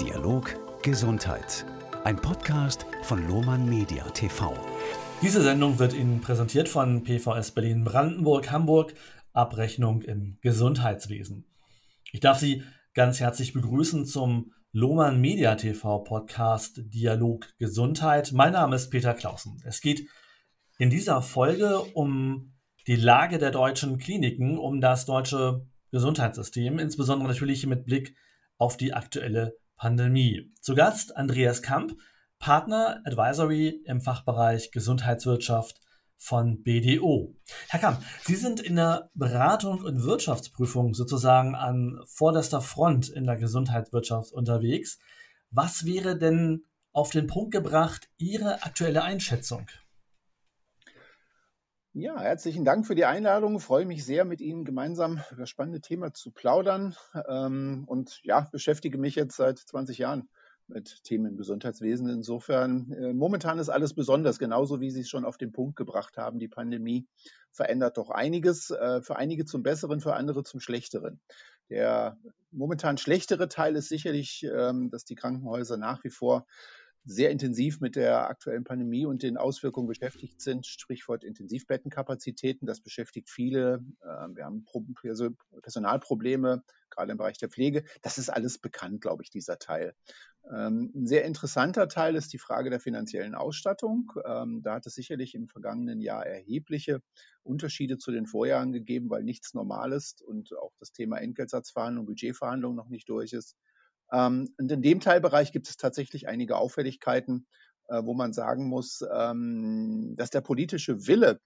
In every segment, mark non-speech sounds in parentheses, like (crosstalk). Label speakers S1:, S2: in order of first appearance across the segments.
S1: Dialog Gesundheit. Ein Podcast von Lohmann Media TV.
S2: Diese Sendung wird Ihnen präsentiert von PVS Berlin Brandenburg Hamburg Abrechnung im Gesundheitswesen. Ich darf Sie ganz herzlich begrüßen zum Lohmann Media TV Podcast Dialog Gesundheit. Mein Name ist Peter Clausen. Es geht in dieser Folge um die Lage der deutschen Kliniken, um das deutsche Gesundheitssystem, insbesondere natürlich mit Blick auf die aktuelle Pandemie. Zu Gast Andreas Kamp, Partner Advisory im Fachbereich Gesundheitswirtschaft von BDO. Herr Kamp, Sie sind in der Beratung und Wirtschaftsprüfung sozusagen an vorderster Front in der Gesundheitswirtschaft unterwegs. Was wäre denn auf den Punkt gebracht Ihre aktuelle Einschätzung?
S3: Ja, herzlichen Dank für die Einladung. Ich freue mich sehr, mit Ihnen gemeinsam über das spannende Thema zu plaudern. Ähm, und ja, beschäftige mich jetzt seit 20 Jahren mit Themen im Gesundheitswesen. Insofern, äh, momentan ist alles besonders, genauso wie Sie es schon auf den Punkt gebracht haben. Die Pandemie verändert doch einiges, äh, für einige zum Besseren, für andere zum Schlechteren. Der momentan schlechtere Teil ist sicherlich, ähm, dass die Krankenhäuser nach wie vor sehr intensiv mit der aktuellen Pandemie und den Auswirkungen beschäftigt sind. Sprichwort Intensivbettenkapazitäten, das beschäftigt viele. Ähm, wir haben also Personalprobleme, gerade im Bereich der Pflege. Das ist alles bekannt, glaube ich, dieser Teil. Ähm, ein sehr interessanter Teil ist die Frage der finanziellen Ausstattung. Ähm, da hat es sicherlich im vergangenen Jahr erhebliche Unterschiede zu den Vorjahren gegeben, weil nichts normal ist und auch das Thema Entgeltsatzverhandlungen, Budgetverhandlungen noch nicht durch ist. Ähm, und in dem Teilbereich gibt es tatsächlich einige Auffälligkeiten, äh, wo man sagen muss, ähm, dass der politische Wille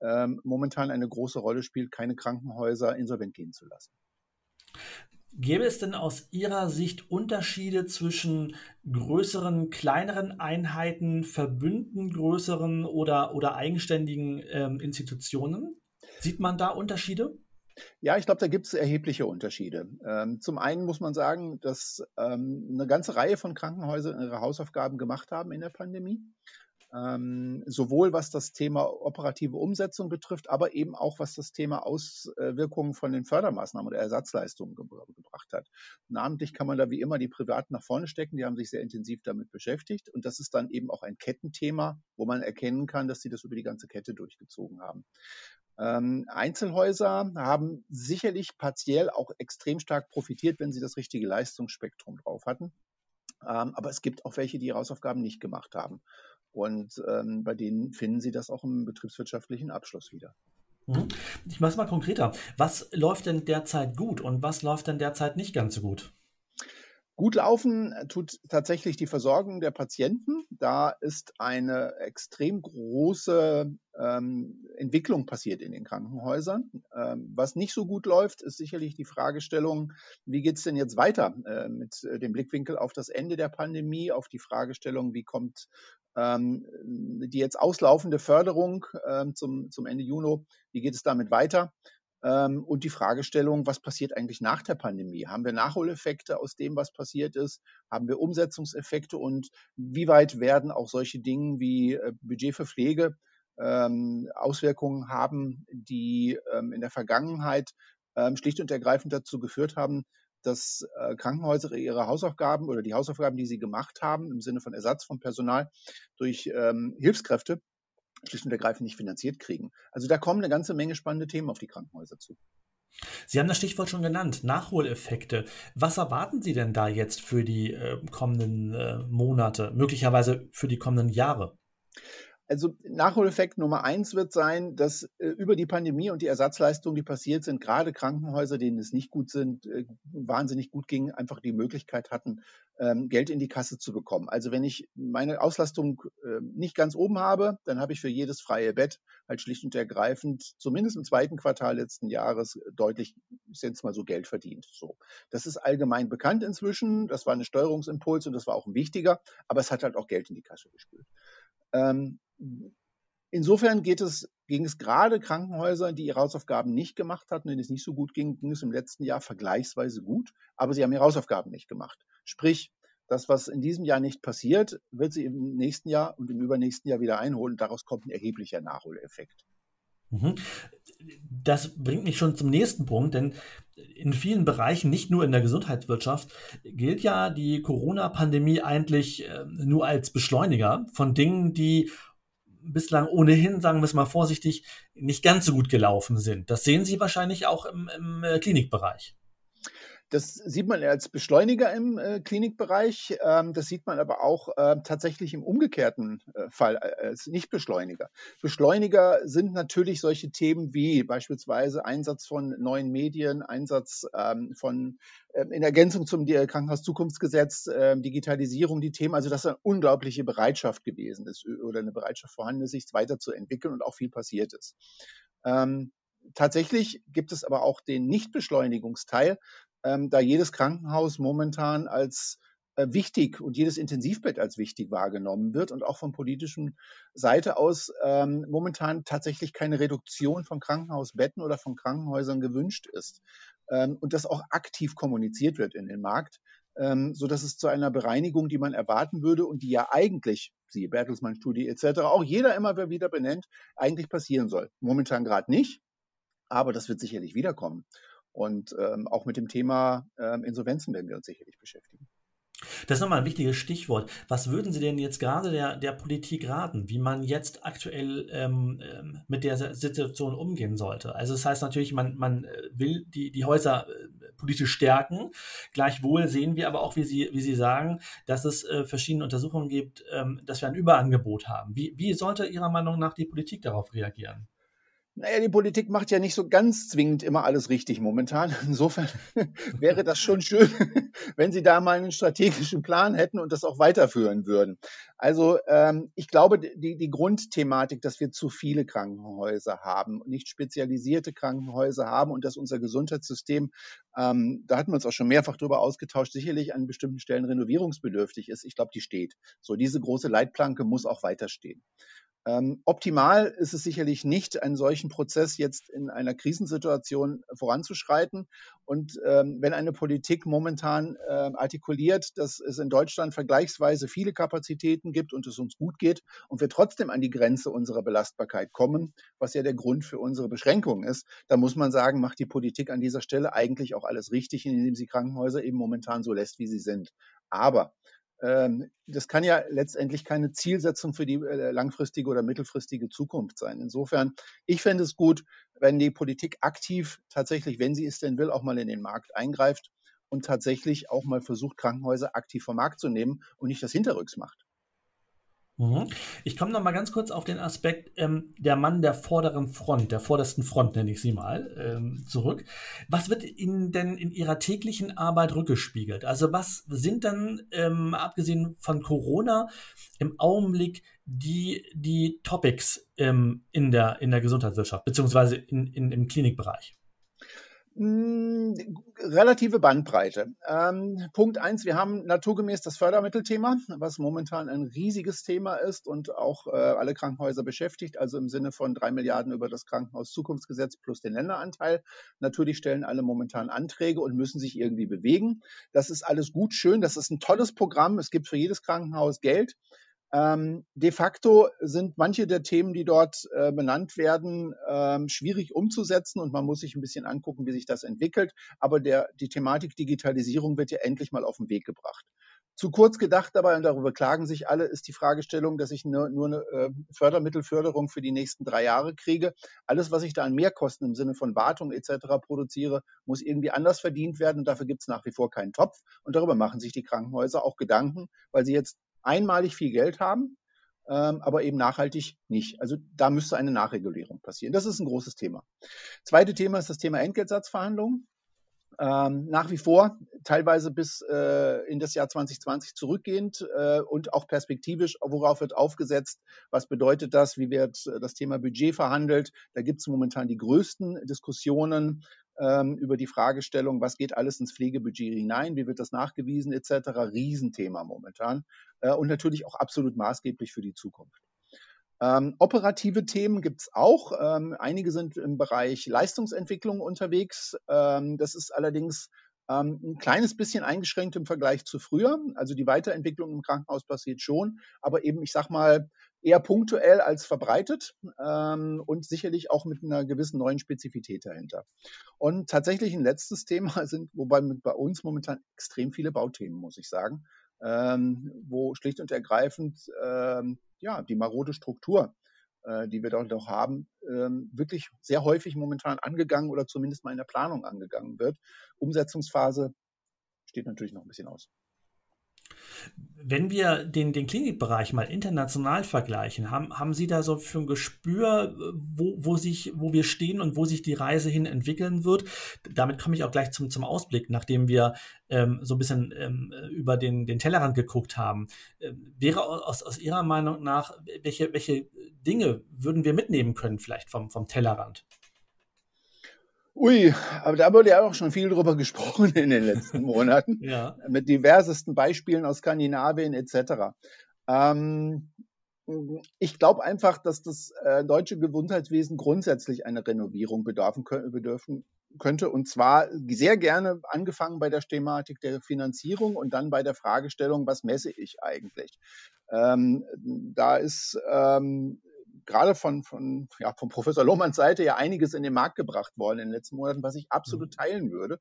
S3: ähm, momentan eine große Rolle spielt, keine Krankenhäuser insolvent gehen zu lassen.
S2: Gäbe es denn aus Ihrer Sicht Unterschiede zwischen größeren, kleineren Einheiten, Verbünden größeren oder, oder eigenständigen ähm, Institutionen? Sieht man da Unterschiede?
S3: Ja, ich glaube, da gibt es erhebliche Unterschiede. Ähm, zum einen muss man sagen, dass ähm, eine ganze Reihe von Krankenhäusern ihre Hausaufgaben gemacht haben in der Pandemie. Ähm, sowohl was das Thema operative Umsetzung betrifft, aber eben auch was das Thema Auswirkungen von den Fördermaßnahmen oder Ersatzleistungen ge gebracht hat. Namentlich kann man da wie immer die Privaten nach vorne stecken, die haben sich sehr intensiv damit beschäftigt und das ist dann eben auch ein Kettenthema, wo man erkennen kann, dass sie das über die ganze Kette durchgezogen haben. Ähm, Einzelhäuser haben sicherlich partiell auch extrem stark profitiert, wenn sie das richtige Leistungsspektrum drauf hatten. Ähm, aber es gibt auch welche, die ihre Hausaufgaben nicht gemacht haben. Und ähm, bei denen finden Sie das auch im betriebswirtschaftlichen Abschluss wieder.
S2: Mhm. Ich mache es mal konkreter. Was läuft denn derzeit gut und was läuft denn derzeit nicht ganz so gut?
S3: Gut laufen tut tatsächlich die Versorgung der Patienten. Da ist eine extrem große ähm, Entwicklung passiert in den Krankenhäusern. Ähm, was nicht so gut läuft, ist sicherlich die Fragestellung, wie geht es denn jetzt weiter äh, mit äh, dem Blickwinkel auf das Ende der Pandemie, auf die Fragestellung, wie kommt ähm, die jetzt auslaufende Förderung ähm, zum, zum Ende Juni, wie geht es damit weiter? Ähm, und die Fragestellung, was passiert eigentlich nach der Pandemie? Haben wir Nachholeffekte aus dem, was passiert ist? Haben wir Umsetzungseffekte? Und wie weit werden auch solche Dinge wie äh, Budget für Pflege ähm, Auswirkungen haben, die ähm, in der Vergangenheit schlicht und ergreifend dazu geführt haben, dass äh, Krankenhäuser ihre Hausaufgaben oder die Hausaufgaben, die sie gemacht haben, im Sinne von Ersatz von Personal durch Hilfskräfte, schlicht und ergreifend nicht finanziert kriegen. Also da kommen eine ganze Menge spannende Themen auf die Krankenhäuser zu.
S2: Sie haben das Stichwort schon genannt, Nachholeffekte. Was erwarten Sie denn da jetzt für die äh, kommenden äh, Monate, möglicherweise für die kommenden Jahre?
S3: Also Nachholeffekt Nummer eins wird sein, dass äh, über die Pandemie und die Ersatzleistungen, die passiert sind, gerade Krankenhäuser, denen es nicht gut sind, äh, wahnsinnig gut ging, einfach die Möglichkeit hatten, ähm, Geld in die Kasse zu bekommen. Also wenn ich meine Auslastung äh, nicht ganz oben habe, dann habe ich für jedes freie Bett halt schlicht und ergreifend, zumindest im zweiten Quartal letzten Jahres, deutlich, ich jetzt mal so Geld verdient. So. Das ist allgemein bekannt inzwischen. Das war ein Steuerungsimpuls und das war auch ein wichtiger, aber es hat halt auch Geld in die Kasse gespült. Ähm, insofern geht es, ging es gerade Krankenhäusern, die ihre Hausaufgaben nicht gemacht hatten, wenn es nicht so gut ging, ging es im letzten Jahr vergleichsweise gut, aber sie haben ihre Hausaufgaben nicht gemacht. Sprich, das, was in diesem Jahr nicht passiert, wird sie im nächsten Jahr und im übernächsten Jahr wieder einholen. Daraus kommt ein erheblicher Nachholeffekt.
S2: Mhm. Das bringt mich schon zum nächsten Punkt, denn in vielen Bereichen, nicht nur in der Gesundheitswirtschaft, gilt ja die Corona-Pandemie eigentlich äh, nur als Beschleuniger von Dingen, die bislang ohnehin, sagen wir es mal vorsichtig, nicht ganz so gut gelaufen sind. Das sehen Sie wahrscheinlich auch im, im äh, Klinikbereich.
S3: Das sieht man als Beschleuniger im äh, Klinikbereich. Ähm, das sieht man aber auch äh, tatsächlich im umgekehrten äh, Fall äh, als Nicht-Beschleuniger. Beschleuniger sind natürlich solche Themen wie beispielsweise Einsatz von neuen Medien, Einsatz ähm, von ähm, in Ergänzung zum Krankenhauszukunftsgesetz, ähm, Digitalisierung, die Themen, also dass eine unglaubliche Bereitschaft gewesen ist oder eine Bereitschaft vorhanden ist, sich weiterzuentwickeln und auch viel passiert ist. Ähm, tatsächlich gibt es aber auch den Nichtbeschleunigungsteil, ähm, da jedes Krankenhaus momentan als äh, wichtig und jedes Intensivbett als wichtig wahrgenommen wird und auch von politischen Seite aus ähm, momentan tatsächlich keine Reduktion von Krankenhausbetten oder von Krankenhäusern gewünscht ist ähm, und das auch aktiv kommuniziert wird in den Markt, ähm, so dass es zu einer Bereinigung, die man erwarten würde und die ja eigentlich, siehe Bertelsmann-Studie etc., auch jeder immer wieder benennt, eigentlich passieren soll. Momentan gerade nicht, aber das wird sicherlich wiederkommen. Und ähm, auch mit dem Thema ähm, Insolvenzen werden wir uns sicherlich beschäftigen.
S2: Das ist nochmal ein wichtiges Stichwort. Was würden Sie denn jetzt gerade der, der Politik raten, wie man jetzt aktuell ähm, ähm mit der Situation umgehen sollte? Also das heißt natürlich, man, man äh, will die, die Häuser äh, politisch stärken. Gleichwohl sehen wir aber auch, wie Sie, wie Sie sagen, dass es äh, verschiedene Untersuchungen gibt, ähm, dass wir ein Überangebot haben. Wie, wie sollte Ihrer Meinung nach die Politik darauf reagieren?
S3: Naja, die Politik macht ja nicht so ganz zwingend immer alles richtig momentan. (laughs) Insofern (laughs) wäre das schon schön, (laughs) wenn Sie da mal einen strategischen Plan hätten und das auch weiterführen würden. Also ähm, ich glaube, die, die Grundthematik, dass wir zu viele Krankenhäuser haben, nicht spezialisierte Krankenhäuser haben und dass unser Gesundheitssystem, ähm, da hatten wir uns auch schon mehrfach darüber ausgetauscht, sicherlich an bestimmten Stellen renovierungsbedürftig ist. Ich glaube, die steht. So, diese große Leitplanke muss auch weiter stehen. Ähm, optimal ist es sicherlich nicht, einen solchen Prozess jetzt in einer Krisensituation voranzuschreiten. Und ähm, wenn eine Politik momentan äh, artikuliert, dass es in Deutschland vergleichsweise viele Kapazitäten gibt und es uns gut geht und wir trotzdem an die Grenze unserer Belastbarkeit kommen, was ja der Grund für unsere Beschränkungen ist, dann muss man sagen, macht die Politik an dieser Stelle eigentlich auch alles richtig, indem sie Krankenhäuser eben momentan so lässt, wie sie sind. Aber das kann ja letztendlich keine Zielsetzung für die äh, langfristige oder mittelfristige Zukunft sein. Insofern, ich fände es gut, wenn die Politik aktiv tatsächlich, wenn sie es denn will, auch mal in den Markt eingreift und tatsächlich auch mal versucht, Krankenhäuser aktiv vom Markt zu nehmen und nicht das hinterrücks macht.
S2: Mhm. Ich komme noch mal ganz kurz auf den Aspekt ähm, der Mann der vorderen Front, der vordersten Front nenne ich sie mal, ähm, zurück. Was wird Ihnen denn in Ihrer täglichen Arbeit rückgespiegelt? Also was sind dann, ähm, abgesehen von Corona, im Augenblick die, die Topics ähm, in, der, in der Gesundheitswirtschaft, beziehungsweise in, in, im Klinikbereich?
S3: Relative Bandbreite. Ähm, Punkt eins, wir haben naturgemäß das Fördermittelthema, was momentan ein riesiges Thema ist und auch äh, alle Krankenhäuser beschäftigt, also im Sinne von drei Milliarden über das Krankenhauszukunftsgesetz plus den Länderanteil. Natürlich stellen alle momentan Anträge und müssen sich irgendwie bewegen. Das ist alles gut, schön, das ist ein tolles Programm. Es gibt für jedes Krankenhaus Geld. Ähm, de facto sind manche der Themen, die dort äh, benannt werden, ähm, schwierig umzusetzen und man muss sich ein bisschen angucken, wie sich das entwickelt. Aber der, die Thematik Digitalisierung wird ja endlich mal auf den Weg gebracht. Zu kurz gedacht dabei, und darüber klagen sich alle, ist die Fragestellung, dass ich nur, nur eine äh, Fördermittelförderung für die nächsten drei Jahre kriege. Alles, was ich da an Mehrkosten im Sinne von Wartung etc. produziere, muss irgendwie anders verdient werden. Und dafür gibt es nach wie vor keinen Topf. Und darüber machen sich die Krankenhäuser auch Gedanken, weil sie jetzt einmalig viel Geld haben, ähm, aber eben nachhaltig nicht. Also da müsste eine Nachregulierung passieren. Das ist ein großes Thema. Zweite Thema ist das Thema Entgeltsatzverhandlungen. Ähm, nach wie vor, teilweise bis äh, in das Jahr 2020 zurückgehend äh, und auch perspektivisch, worauf wird aufgesetzt, was bedeutet das, wie wird äh, das Thema Budget verhandelt. Da gibt es momentan die größten Diskussionen über die Fragestellung, was geht alles ins Pflegebudget hinein, wie wird das nachgewiesen etc. Riesenthema momentan äh, und natürlich auch absolut maßgeblich für die Zukunft. Ähm, operative Themen gibt es auch. Ähm, einige sind im Bereich Leistungsentwicklung unterwegs. Ähm, das ist allerdings ähm, ein kleines bisschen eingeschränkt im Vergleich zu früher. Also die Weiterentwicklung im Krankenhaus passiert schon, aber eben, ich sag mal, eher punktuell als verbreitet ähm, und sicherlich auch mit einer gewissen neuen Spezifität dahinter. Und tatsächlich ein letztes (laughs) Thema sind, wobei bei uns momentan extrem viele Bauthemen, muss ich sagen, ähm, wo schlicht und ergreifend ähm, ja die marode Struktur äh, die wir dort auch haben, ähm, wirklich sehr häufig momentan angegangen oder zumindest mal in der Planung angegangen wird. Umsetzungsphase steht natürlich noch ein bisschen aus.
S2: Wenn wir den, den Klinikbereich mal international vergleichen, haben, haben Sie da so für ein Gespür, wo, wo, sich, wo wir stehen und wo sich die Reise hin entwickeln wird? Damit komme ich auch gleich zum, zum Ausblick, nachdem wir ähm, so ein bisschen ähm, über den, den Tellerrand geguckt haben. Ähm, wäre aus, aus Ihrer Meinung nach, welche, welche Dinge würden wir mitnehmen können, vielleicht vom, vom Tellerrand?
S3: Ui, aber da wurde ja auch schon viel drüber gesprochen in den letzten (laughs) Monaten. ja. Mit diversesten Beispielen aus Skandinavien etc. Ähm, ich glaube einfach, dass das äh, deutsche Gesundheitswesen grundsätzlich eine Renovierung bedarfen, bedürfen könnte. Und zwar sehr gerne angefangen bei der Thematik der Finanzierung und dann bei der Fragestellung, was messe ich eigentlich? Ähm, da ist ähm, gerade von, von, ja, von Professor Lohmanns Seite ja einiges in den Markt gebracht worden in den letzten Monaten, was ich absolut mhm. teilen würde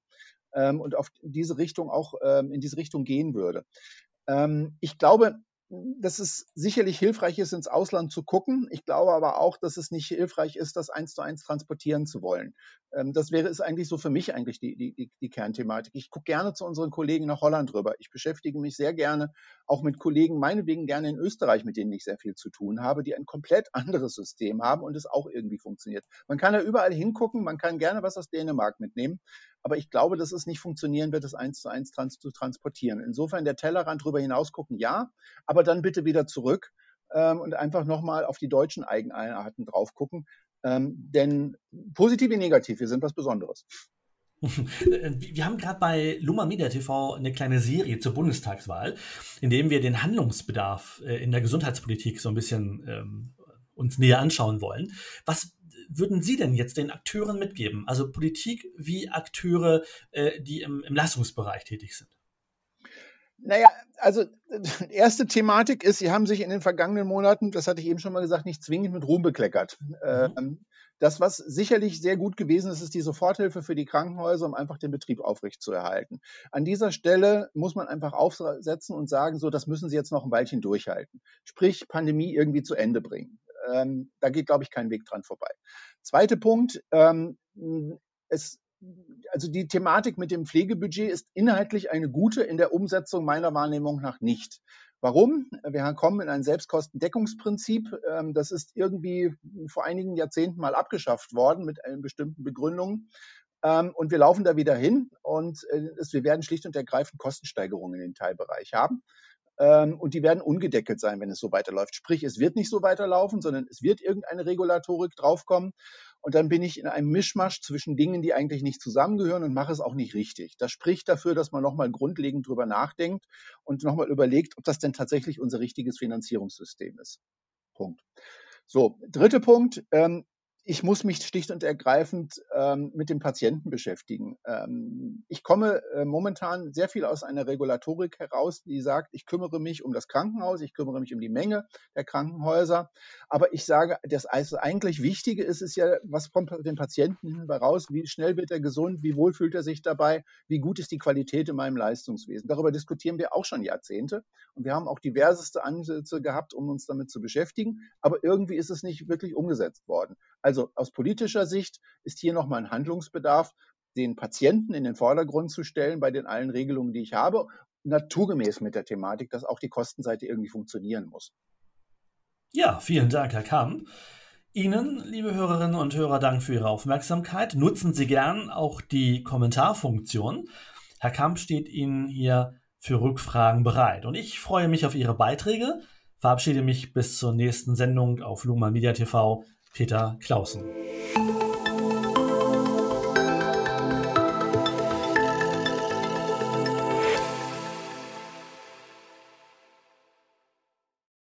S3: ähm, und auf diese Richtung auch ähm, in diese Richtung gehen würde. Ähm, ich glaube, dass es sicherlich hilfreich ist, ins Ausland zu gucken. Ich glaube aber auch, dass es nicht hilfreich ist, das eins zu eins transportieren zu wollen. Ähm, das wäre es eigentlich so für mich eigentlich die, die, die Kernthematik. Ich gucke gerne zu unseren Kollegen nach Holland rüber. Ich beschäftige mich sehr gerne auch mit Kollegen, meinetwegen gerne in Österreich, mit denen ich sehr viel zu tun habe, die ein komplett (laughs) anderes System haben und es auch irgendwie funktioniert. Man kann ja überall hingucken, man kann gerne was aus Dänemark mitnehmen, aber ich glaube, dass es nicht funktionieren wird, das eins zu eins trans zu transportieren. Insofern der Tellerrand drüber hinaus gucken, ja, aber dann bitte wieder zurück ähm, und einfach nochmal auf die deutschen Eigenarten drauf gucken. Ähm, denn positiv wie negativ, wir sind was Besonderes. (laughs)
S2: Wir haben gerade bei Luma Media TV eine kleine Serie zur Bundestagswahl, in dem wir den Handlungsbedarf äh, in der Gesundheitspolitik so ein bisschen ähm, uns näher anschauen wollen. Was würden Sie denn jetzt den Akteuren mitgeben? Also Politik wie Akteure, äh, die im, im Leistungsbereich tätig sind?
S3: Naja, also erste Thematik ist, Sie haben sich in den vergangenen Monaten, das hatte ich eben schon mal gesagt, nicht zwingend mit Ruhm bekleckert. Mhm. Ähm, das, was sicherlich sehr gut gewesen ist, ist die Soforthilfe für die Krankenhäuser, um einfach den Betrieb aufrechtzuerhalten. An dieser Stelle muss man einfach aufsetzen und sagen, so, das müssen Sie jetzt noch ein Weilchen durchhalten. Sprich, Pandemie irgendwie zu Ende bringen. Ähm, da geht, glaube ich, kein Weg dran vorbei. Zweiter Punkt, ähm, es, also die Thematik mit dem Pflegebudget ist inhaltlich eine gute, in der Umsetzung meiner Wahrnehmung nach nicht. Warum? Wir kommen in ein Selbstkostendeckungsprinzip. Ähm, das ist irgendwie vor einigen Jahrzehnten mal abgeschafft worden mit bestimmten Begründungen. Ähm, und wir laufen da wieder hin und äh, wir werden schlicht und ergreifend Kostensteigerungen in den Teilbereich haben. Ähm, und die werden ungedeckelt sein, wenn es so weiterläuft. Sprich, es wird nicht so weiterlaufen, sondern es wird irgendeine Regulatorik draufkommen. Und dann bin ich in einem Mischmasch zwischen Dingen, die eigentlich nicht zusammengehören und mache es auch nicht richtig. Das spricht dafür, dass man nochmal grundlegend drüber nachdenkt und nochmal überlegt, ob das denn tatsächlich unser richtiges Finanzierungssystem ist. Punkt. So, dritter Punkt. Ähm, ich muss mich schlicht und ergreifend ähm, mit dem Patienten beschäftigen. Ähm, ich komme äh, momentan sehr viel aus einer Regulatorik heraus, die sagt, ich kümmere mich um das Krankenhaus, ich kümmere mich um die Menge der Krankenhäuser. Aber ich sage, das eigentlich Wichtige ist es ja, was kommt dem Patienten raus? Wie schnell wird er gesund? Wie wohl fühlt er sich dabei? Wie gut ist die Qualität in meinem Leistungswesen? Darüber diskutieren wir auch schon Jahrzehnte. Und wir haben auch diverseste Ansätze gehabt, um uns damit zu beschäftigen. Aber irgendwie ist es nicht wirklich umgesetzt worden. Also aus politischer Sicht ist hier nochmal ein Handlungsbedarf, den Patienten in den Vordergrund zu stellen bei den allen Regelungen, die ich habe, naturgemäß mit der Thematik, dass auch die Kostenseite irgendwie funktionieren muss.
S2: Ja, vielen Dank, Herr Kamp. Ihnen, liebe Hörerinnen und Hörer, Dank für Ihre Aufmerksamkeit. Nutzen Sie gern auch die Kommentarfunktion. Herr Kamp steht Ihnen hier für Rückfragen bereit. Und ich freue mich auf Ihre Beiträge, verabschiede mich bis zur nächsten Sendung auf Luma Media TV. Peter Clausen.